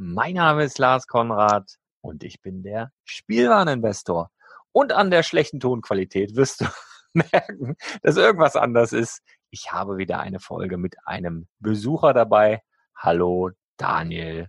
Mein Name ist Lars Konrad und ich bin der Spielwareninvestor. Und an der schlechten Tonqualität wirst du merken, dass irgendwas anders ist. Ich habe wieder eine Folge mit einem Besucher dabei. Hallo, Daniel.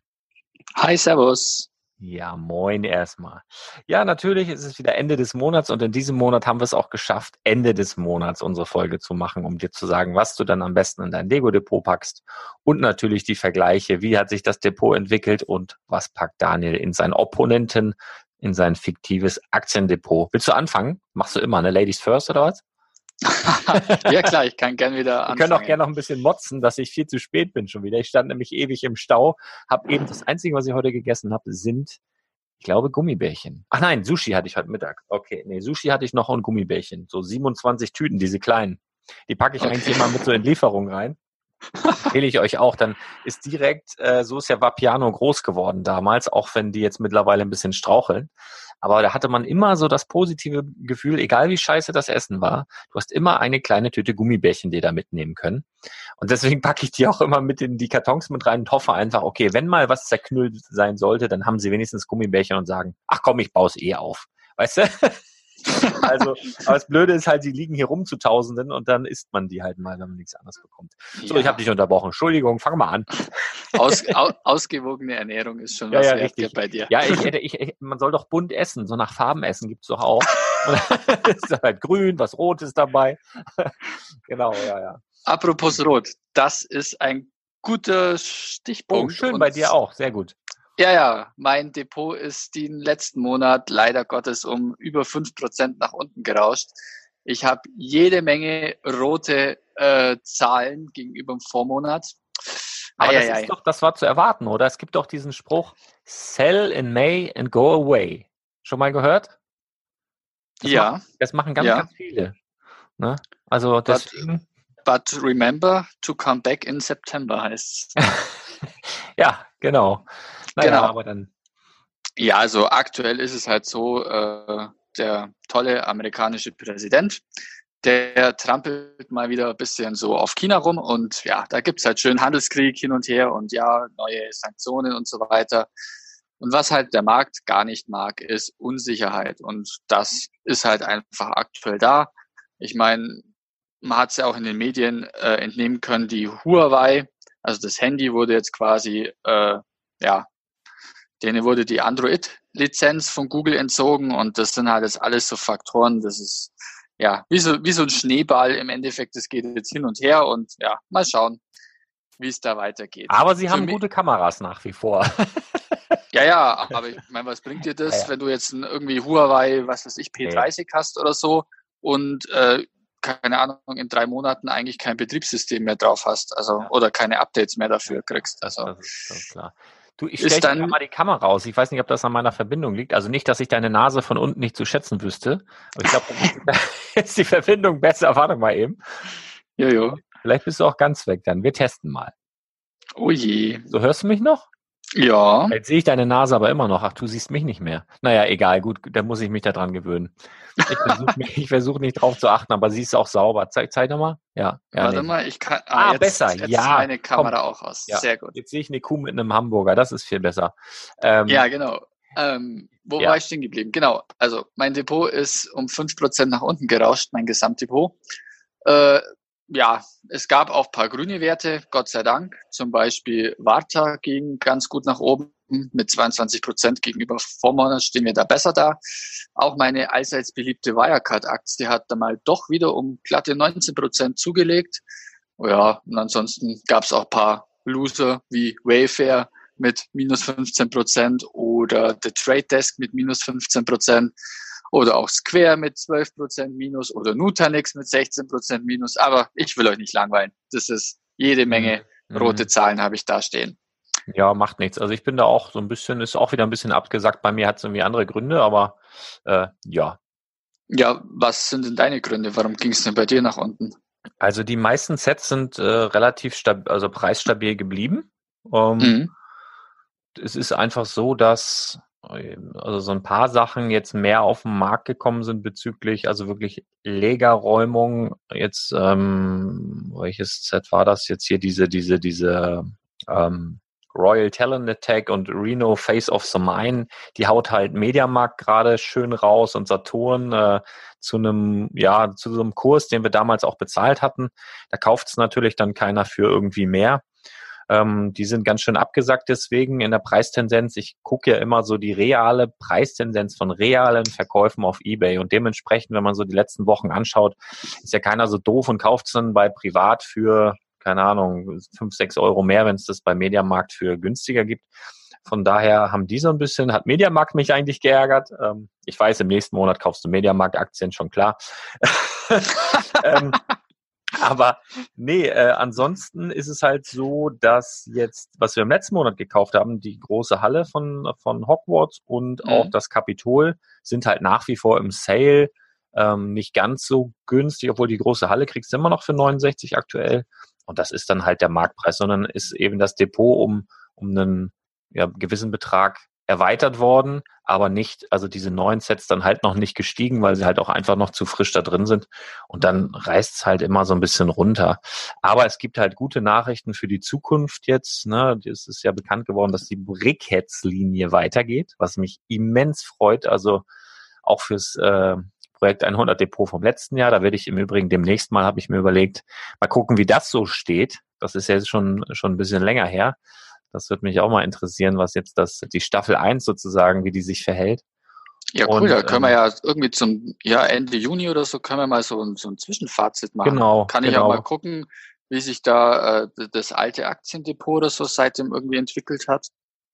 Hi, Servus. Ja, moin erstmal. Ja, natürlich ist es wieder Ende des Monats und in diesem Monat haben wir es auch geschafft, Ende des Monats unsere Folge zu machen, um dir zu sagen, was du dann am besten in dein Lego-Depot packst und natürlich die Vergleiche, wie hat sich das Depot entwickelt und was packt Daniel in seinen Opponenten, in sein fiktives Aktiendepot. Willst du anfangen? Machst du immer, ne? Ladies first oder was? ja klar, ich kann gern wieder anfangen. Wir können auch gerne noch ein bisschen motzen, dass ich viel zu spät bin schon wieder. Ich stand nämlich ewig im Stau, habe eben das Einzige, was ich heute gegessen habe, sind, ich glaube, Gummibärchen. Ach nein, Sushi hatte ich heute Mittag. Okay, nee, Sushi hatte ich noch und Gummibärchen. So 27 Tüten, diese kleinen. Die packe ich okay. eigentlich immer mit so in Lieferung rein. Empfehle ich euch auch. Dann ist direkt, äh, so ist ja Vapiano groß geworden damals, auch wenn die jetzt mittlerweile ein bisschen straucheln. Aber da hatte man immer so das positive Gefühl, egal wie scheiße das Essen war, du hast immer eine kleine Tüte Gummibärchen dir da mitnehmen können. Und deswegen packe ich die auch immer mit in die Kartons mit rein und hoffe einfach, okay, wenn mal was zerknüllt sein sollte, dann haben sie wenigstens Gummibärchen und sagen, ach komm, ich baue es eh auf. Weißt du? Also, aber das Blöde ist halt, die liegen hier rum zu Tausenden und dann isst man die halt mal, wenn man nichts anderes bekommt. So, Ja. ich habe dich unterbrochen. Entschuldigung, fang mal an. Aus, au, ausgewogene Ernährung ist schon Ja, was ja, richtig. bei dir. Ja, ich ich, ich, man soll doch bunt essen, so nach Farben essen gibt's doch auch. Ist da halt grün, was rot ist dabei. genau, ja, ja. Apropos Rot, das ist ein guter Oh, Stichpunkt. schön Und- bei dir auch, sehr gut. Ja, ja, mein Depot ist den letzten Monat leider Gottes um über 5% nach unten gerauscht. Ich habe jede Menge rote äh, Zahlen gegenüber dem Vormonat. Aber das Eieiei. ist doch, das war zu erwarten, oder? Es gibt doch diesen Spruch, sell in May and go away. Schon mal gehört? Das ja, Das machen ganz, Ja. ganz viele. Ne? Also deswegen, but remember to come back in September heißt's. ja, genau. Naja, Genau. aber dann, Ja, also aktuell ist es halt so, äh, der tolle amerikanische Präsident, der trampelt mal wieder ein bisschen so auf China rum und ja, da gibt's halt schön Handelskrieg hin und her und ja, neue Sanktionen und so weiter. Und was halt der Markt gar nicht mag, ist Unsicherheit. Und das ist halt einfach aktuell da. Ich meine, man hat es ja auch in den Medien äh, entnehmen können, die Huawei, also das Handy wurde jetzt quasi, äh, ja, denen wurde die Android-Lizenz von Google entzogen und das sind halt jetzt alles so Faktoren, das ist ja wie so, wie so ein Schneeball im Endeffekt, das geht jetzt hin und her und ja, mal schauen, wie es da weitergeht. aber sie Für haben mich- gute Kameras nach wie vor. Ja, ja, aber ich meine, was bringt dir das, Ja, ja. wenn du jetzt irgendwie Huawei, was weiß ich, P30 hast oder so und äh, keine Ahnung, in drei Monaten eigentlich kein Betriebssystem mehr drauf hast, also Ja. oder keine Updates mehr dafür kriegst. Also Das ist, ist klar. Du, ich stelle mal die Kamera aus. Ich weiß nicht, ob das an meiner Verbindung liegt. Also nicht, dass ich deine Nase von unten nicht zu schätzen wüsste. Aber ich glaube, ist die Verbindung besser. Warte mal eben. jojo. Vielleicht bist du auch ganz weg dann. Wir testen mal. Oh je. So hörst du mich noch? Ja. Jetzt sehe ich deine Nase aber immer noch. Ach, du siehst mich nicht mehr. Naja, egal, gut, da muss ich mich da dran gewöhnen. Ich versuche versuch nicht drauf zu achten, aber sie ist auch sauber. Zeig, zeig nochmal. Ja, ja Warte nee. mal, ich kann. Ah, jetzt, besser. Jetzt Ja, meine Kamera komm. auch aus. Ja. Sehr gut. Jetzt sehe ich eine Kuh mit einem Hamburger. Das ist viel besser. Ähm, Ja, genau. Ähm, wo Ja. war ich stehen geblieben? Genau. Also mein Depot ist um 5% nach unten gerauscht, mein Gesamtdepot. Äh, ja, es gab auch paar grüne Werte, Gott sei Dank. Zum Beispiel Warta ging ganz gut nach oben. Mit 22 Prozent gegenüber Vormonat stehen wir da besser da. Auch meine allseits beliebte Wirecard-Aktie hat da mal doch wieder um glatte 19 Prozent zugelegt. Ja, und ansonsten gab es auch paar Loser wie Wayfair mit minus 15 Prozent oder The Trade Desk mit minus 15 Prozent oder auch Square mit 12 Prozent minus oder Nutanix mit 16 Prozent minus. Aber ich will euch nicht langweilen. Das ist jede Menge Mhm. rote Zahlen habe ich da stehen. Ja, macht nichts. Also ich bin da auch so ein bisschen, ist auch wieder ein bisschen abgesackt. Bei mir hat es irgendwie andere Gründe, aber äh, ja. Ja, was sind denn deine Gründe? Warum ging es denn bei dir nach unten? Also die meisten Sets sind äh, relativ stab also preisstabil geblieben. Ähm, Mhm. Es ist einfach so, dass also so ein paar Sachen jetzt mehr auf den Markt gekommen sind bezüglich, also wirklich Legerräumung. Jetzt, ähm, welches Set war das jetzt hier? Diese, diese, diese ähm, Royal Talent Attack und Reno Face of the Mine, die haut halt Mediamarkt gerade schön raus und Saturn äh, zu einem, ja, zu so einem Kurs, den wir damals auch bezahlt hatten. Da kauft es natürlich dann keiner für irgendwie mehr. Ähm, die sind ganz schön abgesackt deswegen in der Preistendenz. Ich gucke ja immer so die reale Preistendenz von realen Verkäufen auf Ebay und dementsprechend, wenn man so die letzten Wochen anschaut, ist ja keiner so doof und kauft es dann bei Privat für, keine Ahnung, fünf, sechs Euro mehr, wenn es das bei Mediamarkt für günstiger gibt. Von daher haben die so ein bisschen, hat Mediamarkt mich eigentlich geärgert. Ähm, ich weiß, im nächsten Monat kaufst du Mediamarkt-Aktien, schon klar. ähm, aber nee, äh, ansonsten ist es halt so, dass jetzt, was wir im letzten Monat gekauft haben, die große Halle von, von Hogwarts und Mhm. auch das Kapitol sind halt nach wie vor im Sale. Ähm, nicht ganz so günstig, obwohl die große Halle kriegst du immer noch für 69 aktuell. Und das ist dann halt der Marktpreis, sondern ist eben das Depot um, um einen ja, gewissen Betrag erweitert worden, aber nicht, also diese neuen Sets dann halt noch nicht gestiegen, weil sie halt auch einfach noch zu frisch da drin sind. Und dann reißt es halt immer so ein bisschen runter. Aber es gibt halt gute Nachrichten für die Zukunft jetzt. Ne? Es ist ja bekannt geworden, dass die Brickheads-Linie weitergeht, was mich immens freut. Also auch fürs äh, Projekt 100 Depot vom letzten Jahr. Da werde ich im Übrigen demnächst mal, habe ich mir überlegt, mal gucken, wie das so steht. Das ist ja jetzt schon, schon ein bisschen länger her. Das wird mich auch mal interessieren, was jetzt das, die Staffel 1 sozusagen, wie die sich verhält. Ja, cool, Und, da können wir ähm, ja irgendwie zum ja, Ende Juni oder so können wir mal so, ein- so ein Zwischenfazit machen. Genau, Kann ich genau. auch mal gucken, wie sich da äh, das alte Aktiendepot oder so seitdem irgendwie entwickelt hat.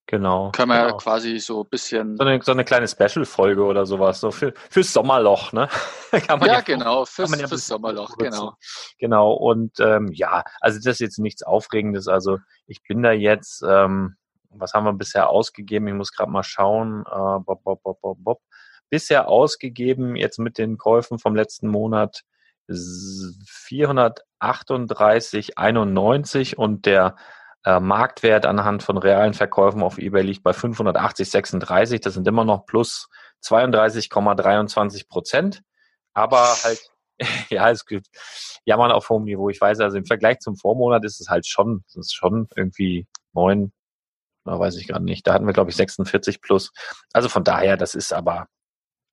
Genau. Können wir ja genau. quasi so ein bisschen So eine, so eine kleine Special-Folge oder sowas, so für, fürs Sommerloch, ne? Kann Ja, ja genau, fürs, man ja fürs Sommerloch, genau. Genau, und ähm, ja, also das ist jetzt nichts Aufregendes. Also ich bin da jetzt, ähm, was haben wir bisher ausgegeben? Ich muss gerade mal schauen. Äh, bob, bob, bob, bob, bob. Bisher ausgegeben, jetzt mit den Käufen vom letzten Monat, s- 438,91 und der äh, Marktwert anhand von realen Verkäufen auf eBay liegt bei 580,36. Das sind immer noch plus 32,23 Prozent. Aber halt, ja, es gibt jammern auf hohem Niveau. Ich weiß, also im Vergleich zum Vormonat ist es halt schon, es ist schon irgendwie neun, na, weiß ich gerade nicht. Da hatten wir, glaube ich, 46 plus. Also von daher, das ist aber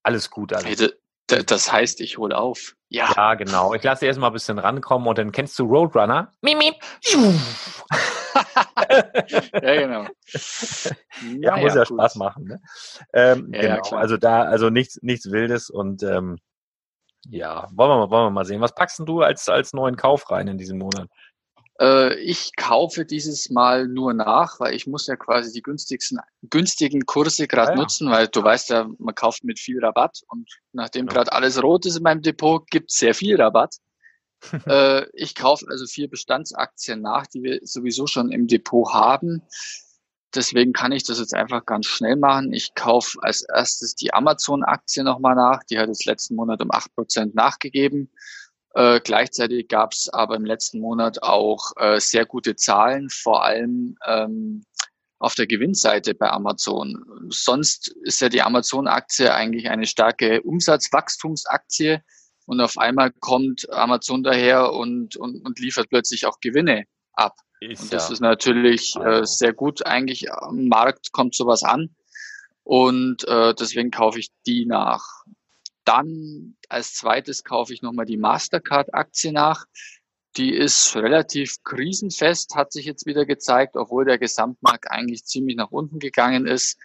alles gut. Also, Hey, das heißt, ich hole auf. Ja, ja, genau. Ich lasse erst mal ein bisschen rankommen und dann kennst du Roadrunner? Mimi. ja genau. Ja, muss ja gut. Spaß machen. Ne? Ähm, Ja, ja, genau. also da, also nichts, nichts Wildes und ähm, ja, wollen wir mal, wollen wir mal sehen. Was packst du als als neuen Kauf rein in diesem Monat? Äh, ich kaufe dieses Mal nur nach, weil ich muss ja quasi die günstigsten, günstigen Kurse gerade Ah ja. nutzen, weil du weißt ja, man kauft mit viel Rabatt und nachdem Ja. gerade alles rot ist in meinem Depot, gibt es sehr viel Rabatt. äh, ich kaufe also vier Bestandsaktien nach, die wir sowieso schon im Depot haben. Deswegen kann ich das jetzt einfach ganz schnell machen. Ich kaufe als erstes die Amazon-Aktie nochmal nach. Die hat jetzt letzten Monat um 8% nachgegeben. Äh, gleichzeitig gab es aber im letzten Monat auch äh, sehr gute Zahlen, vor allem ähm, auf der Gewinnseite bei Amazon. Sonst ist ja die Amazon-Aktie eigentlich eine starke Umsatzwachstumsaktie und auf einmal kommt Amazon daher und, und, und liefert plötzlich auch Gewinne ab. Und das ist natürlich äh, sehr gut. Eigentlich am Markt kommt sowas an. Und äh, deswegen kaufe ich die nach. Dann als zweites kaufe ich nochmal die Mastercard-Aktie nach. Die ist relativ krisenfest, hat sich jetzt wieder gezeigt, obwohl der Gesamtmarkt eigentlich ziemlich nach unten gegangen ist.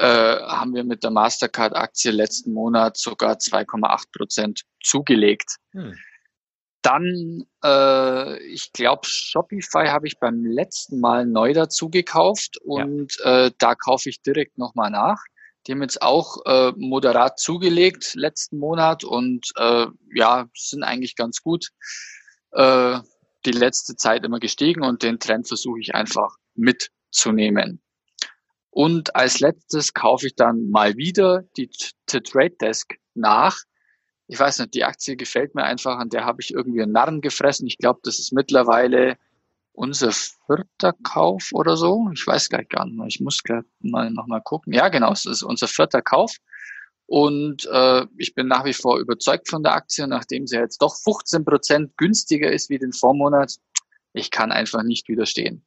Äh, haben wir mit der Mastercard-Aktie letzten Monat sogar 2,8 Prozent zugelegt. Hm. Dann, äh, ich glaube, Shopify habe ich beim letzten Mal neu dazu gekauft und äh, da kaufe ich direkt nochmal nach. Die haben jetzt auch äh, moderat zugelegt letzten Monat und äh, ja, sind eigentlich ganz gut äh, die letzte Zeit immer gestiegen und den Trend versuche ich einfach mitzunehmen. Und als letztes kaufe ich dann mal wieder die T- Trade Desk nach ich weiß nicht, die Aktie gefällt mir einfach, an der habe ich irgendwie einen Narren gefressen. Ich glaube, das ist mittlerweile unser vierter Kauf oder so. Ich weiß gleich gar nicht mehr. Ich muss gleich mal nochmal gucken. Ja, genau, es ist unser vierter Kauf. Und äh, ich bin nach wie vor überzeugt von der Aktie, nachdem sie jetzt doch 15 Prozent günstiger ist wie den Vormonat. Ich kann einfach nicht widerstehen.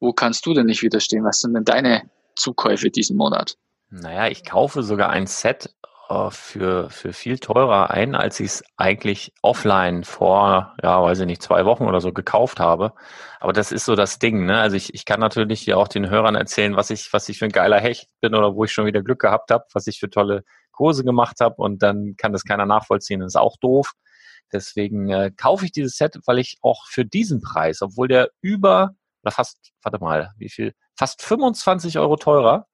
Wo kannst du denn nicht widerstehen? Was sind denn deine Zukäufe diesen Monat? Naja, ich kaufe sogar ein Set äh, für, für viel teurer ein, als ich es eigentlich offline vor, ja, weiß ich nicht, zwei Wochen oder so gekauft habe. Aber das ist so das Ding, ne? Also ich, ich kann natürlich hier auch den Hörern erzählen, was ich, was ich für ein geiler Hecht bin oder wo ich schon wieder Glück gehabt habe, was ich für tolle Kurse gemacht habe und dann kann das keiner nachvollziehen. Das ist auch doof. Deswegen äh, kaufe ich dieses Set, weil ich auch für diesen Preis, obwohl der über, oder fast, warte mal, wie viel? Fast 25 Euro teurer,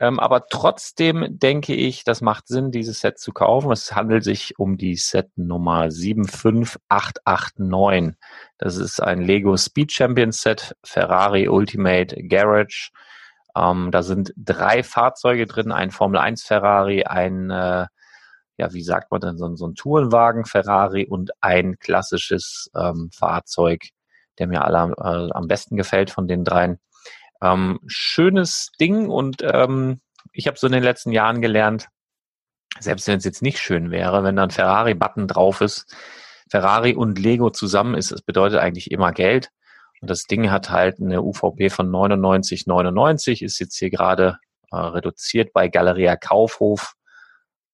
ähm, aber trotzdem denke ich, das macht Sinn, dieses Set zu kaufen. Es handelt sich um die Set Nummer 75889. Das ist ein Lego Speed Champion Set, Ferrari Ultimate Garage. Ähm, da sind drei Fahrzeuge drin, ein Formel 1 Ferrari, ein, äh, ja, wie sagt man denn, so, ein- so ein Tourenwagen Ferrari und ein klassisches ähm, Fahrzeug, der mir alle, äh, am besten gefällt von den dreien. Ähm, schönes Ding und ähm, ich habe so in den letzten Jahren gelernt, selbst wenn es jetzt nicht schön wäre, wenn da ein Ferrari-Button drauf ist, Ferrari und Lego zusammen ist, das bedeutet eigentlich immer Geld. Und das Ding hat halt eine UVP von 99,99, ist jetzt hier gerade äh, reduziert bei Galeria Kaufhof.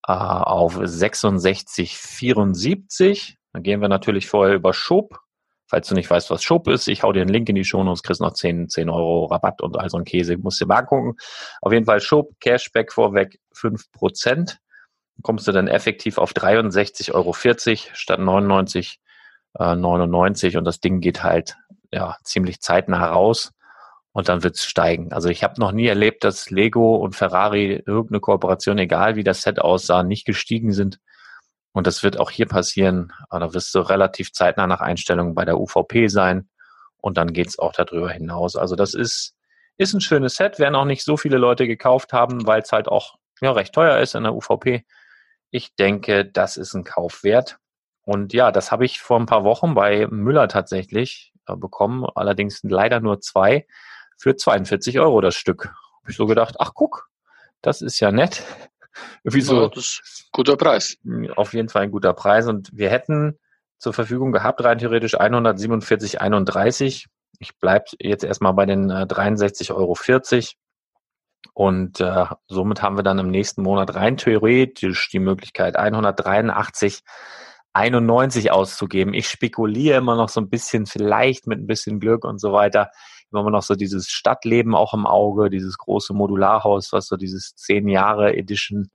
äh, auf 66,74. Dann gehen wir natürlich vorher über Schub. Falls du nicht weißt, was Schub ist, ich hau dir einen Link in die Show Notes, kriegst noch 10, 10 Euro Rabatt und all so ein Käse. Musst dir mal angucken. Auf jeden Fall Schub, Cashback vorweg 5%. Kommst du dann effektiv auf 63,40 Euro statt 99,99 äh, 99 und das Ding geht halt ja ziemlich zeitnah raus und dann wird's steigen. Also ich habe noch nie erlebt, dass Lego und Ferrari irgendeine Kooperation, egal wie das Set aussah, nicht gestiegen sind. Und das wird auch hier passieren. Da wirst du relativ zeitnah nach Einstellungen bei der UVP sein und dann geht's auch darüber hinaus. Also das ist, ist ein schönes Set, werden auch nicht so viele Leute gekauft haben, weil es halt auch ja, recht teuer ist in der UVP. Ich denke, das ist ein Kauf wert. Und ja, das habe ich vor ein paar Wochen bei Müller tatsächlich äh, bekommen. Allerdings leider nur zwei für 42 Euro das Stück. Habe ich so gedacht, ach guck, das ist ja nett. Irgendwie so. Ja, das ist guter Preis. Auf jeden Fall ein guter Preis. Und wir hätten zur Verfügung gehabt, rein theoretisch 147,31. Ich bleib jetzt erstmal bei den äh, 63,40 Euro. Und äh, somit haben wir dann im nächsten Monat rein theoretisch die Möglichkeit, 183,91 auszugeben. Ich spekuliere immer noch so ein bisschen, vielleicht mit ein bisschen Glück und so weiter, immer noch so dieses Stadtleben auch im Auge, dieses große Modularhaus, was so dieses zehn Jahre Edition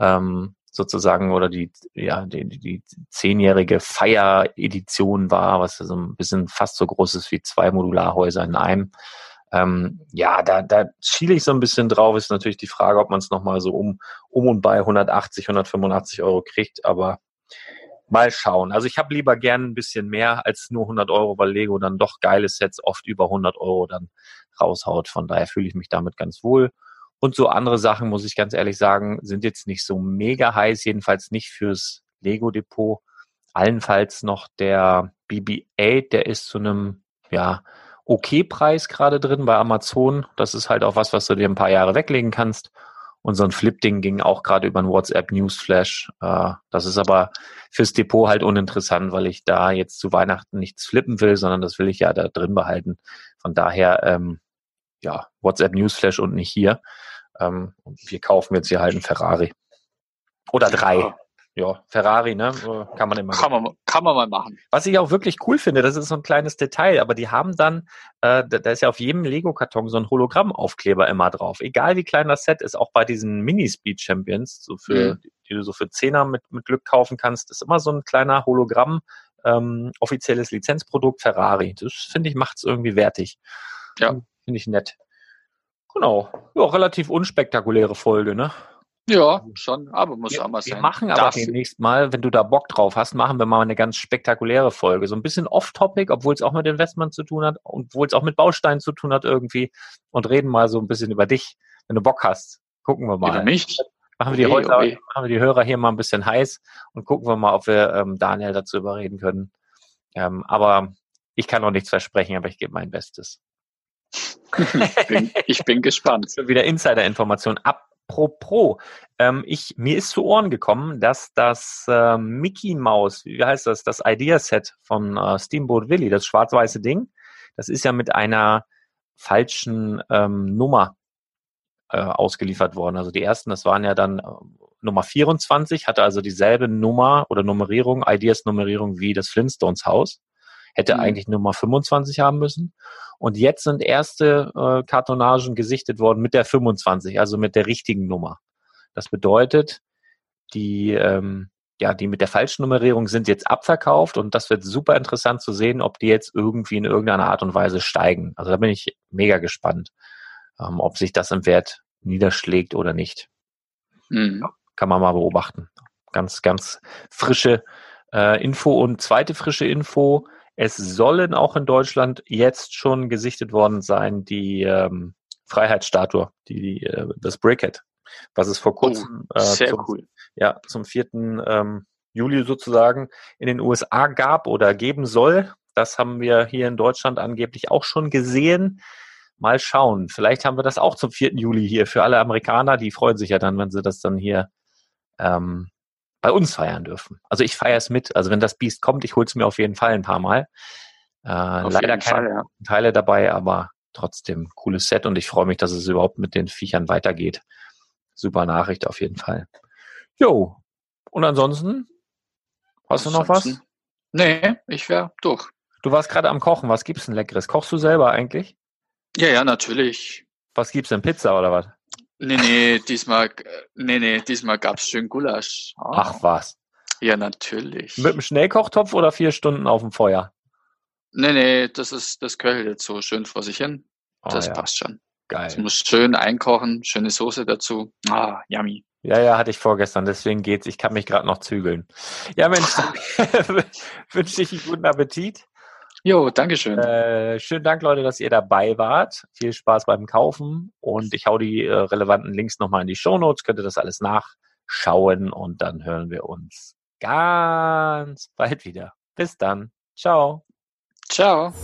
ähm, sozusagen oder die ja die, die zehnjährige Feier-Edition war, was so ein bisschen fast so groß ist wie zwei Modularhäuser in einem. Ähm, ja, da, da schiele ich so ein bisschen drauf. Ist natürlich die Frage, ob man es nochmal so um, um und bei 180, 185 Euro kriegt, aber Mal schauen. Also ich habe lieber gern ein bisschen mehr als nur 100 Euro, weil Lego dann doch geile Sets oft über 100 Euro dann raushaut. Von daher fühle ich mich damit ganz wohl. Und so andere Sachen, muss ich ganz ehrlich sagen, sind jetzt nicht so mega heiß, jedenfalls nicht fürs Lego Depot. Allenfalls noch der BB-8, der ist zu einem, ja, okay Preis gerade drin bei Amazon. Das ist halt auch was, was du dir ein paar Jahre weglegen kannst. Und so ein Flip-Ding ging auch gerade über ein WhatsApp-Newsflash. Äh, das ist aber fürs Depot halt uninteressant, weil ich da jetzt zu Weihnachten nichts flippen will, sondern das will ich ja da drin behalten. Von daher, ähm, ja, WhatsApp-Newsflash und nicht hier. Ähm, wir kaufen jetzt hier halt einen Ferrari. Oder drei ja, Ferrari, ne? Kann man immer. Kann man, kann man mal machen. Was ich auch wirklich cool finde, das ist so ein kleines Detail, aber die haben dann, äh, da ist ja auf jedem Lego-Karton so ein Hologrammaufkleber immer drauf. Egal wie klein das Set ist, auch bei diesen Mini-Speed Champions, so für, mhm. die du so für Zehner mit, mit Glück kaufen kannst, ist immer so ein kleiner Hologramm, ähm, offizielles Lizenzprodukt Ferrari. Das finde ich, macht's irgendwie wertig. Ja. Finde ich nett. Genau. Ja, relativ unspektakuläre Folge, ne? Ja, schon, aber muss wir, auch mal sein. Wir machen aber Darf. demnächst mal, wenn du da Bock drauf hast, machen wir mal eine ganz spektakuläre Folge. So ein bisschen off-topic, obwohl es auch mit Investment zu tun hat, obwohl es auch mit Bausteinen zu tun hat irgendwie und reden mal so ein bisschen über dich, wenn du Bock hast. Gucken wir mal. Über mich? Machen wir, die okay, Häuser, okay. machen wir die Hörer hier mal ein bisschen heiß und gucken wir mal, ob wir ähm, Daniel dazu überreden können. Ähm, aber ich kann noch nichts versprechen, aber ich gebe mein Bestes. ich, bin, ich bin gespannt. Wieder Insider-Information ab Apropos, ähm, ich, mir ist zu Ohren gekommen, dass das äh, Mickey Mouse, wie heißt das, das Idea-Set von äh, Steamboat Willie, das schwarz-weiße Ding, das ist ja mit einer falschen ähm, Nummer äh, ausgeliefert worden. Also die ersten, das waren ja dann äh, Nummer 24, hatte also dieselbe Nummer oder Nummerierung, Ideas-Nummerierung wie das Flintstones Haus. Hätte mhm. eigentlich Nummer 25 haben müssen. Und jetzt sind erste äh, Kartonagen gesichtet worden mit der 25, also mit der richtigen Nummer. Das bedeutet, die, ähm, ja, die mit der falschen Nummerierung sind jetzt abverkauft und das wird super interessant zu sehen, ob die jetzt irgendwie in irgendeiner Art und Weise steigen. Also da bin ich mega gespannt, ähm, ob sich das im Wert niederschlägt oder nicht. Mhm. Kann man mal beobachten. Ganz, ganz frische äh, Info und zweite frische Info. Es sollen auch in Deutschland jetzt schon gesichtet worden sein, die ähm, Freiheitsstatue, die, die, äh, das Brickhead, was es vor oh, kurzem oh, äh, zum, cool. ja, zum 4. Ähm, Juli sozusagen in den USA gab oder geben soll. Das haben wir hier in Deutschland angeblich auch schon gesehen. Mal schauen. Vielleicht haben wir das auch zum 4. Juli hier für alle Amerikaner. Die freuen sich ja dann, wenn sie das dann hier ähm, bei uns feiern dürfen. Also ich feiere es mit. Also wenn das Biest kommt, ich hole es mir auf jeden Fall ein paar Mal. Äh, leider keine Fall, ja. Teile dabei, aber trotzdem cooles Set und ich freue mich, dass es überhaupt mit den Viechern weitergeht. Super Nachricht auf jeden Fall. Jo. Und ansonsten? Hast du noch was? Ansonsten- Nee, ich wäre durch. Du warst gerade am Kochen. Was gibt's denn Leckeres? Kochst du selber eigentlich? Ja, ja, natürlich. Was gibt's denn? Pizza oder was? Nee, nee, diesmal, nee, nee, diesmal gab's schön Gulasch. Ah, Ach was. Ja, natürlich. Mit dem Schnellkochtopf oder vier Stunden auf dem Feuer? Nee, nee, das ist, das köchelt jetzt so schön vor sich hin. Oh, Das ja. passt schon. Es Geil. muss schön einkochen, schöne Soße dazu. Ah, yummy. Ja, ja, hatte ich vorgestern, deswegen geht's. Ich kann mich gerade noch zügeln. Ja, Mensch, wünsche ich einen guten Appetit. Jo, Dankeschön. Äh, schönen Dank, Leute, dass ihr dabei wart. Viel Spaß beim Kaufen und ich hau die äh, relevanten Links nochmal in die Shownotes. Könnt ihr das alles nachschauen und dann hören wir uns ganz bald wieder. Bis dann. Ciao. Ciao.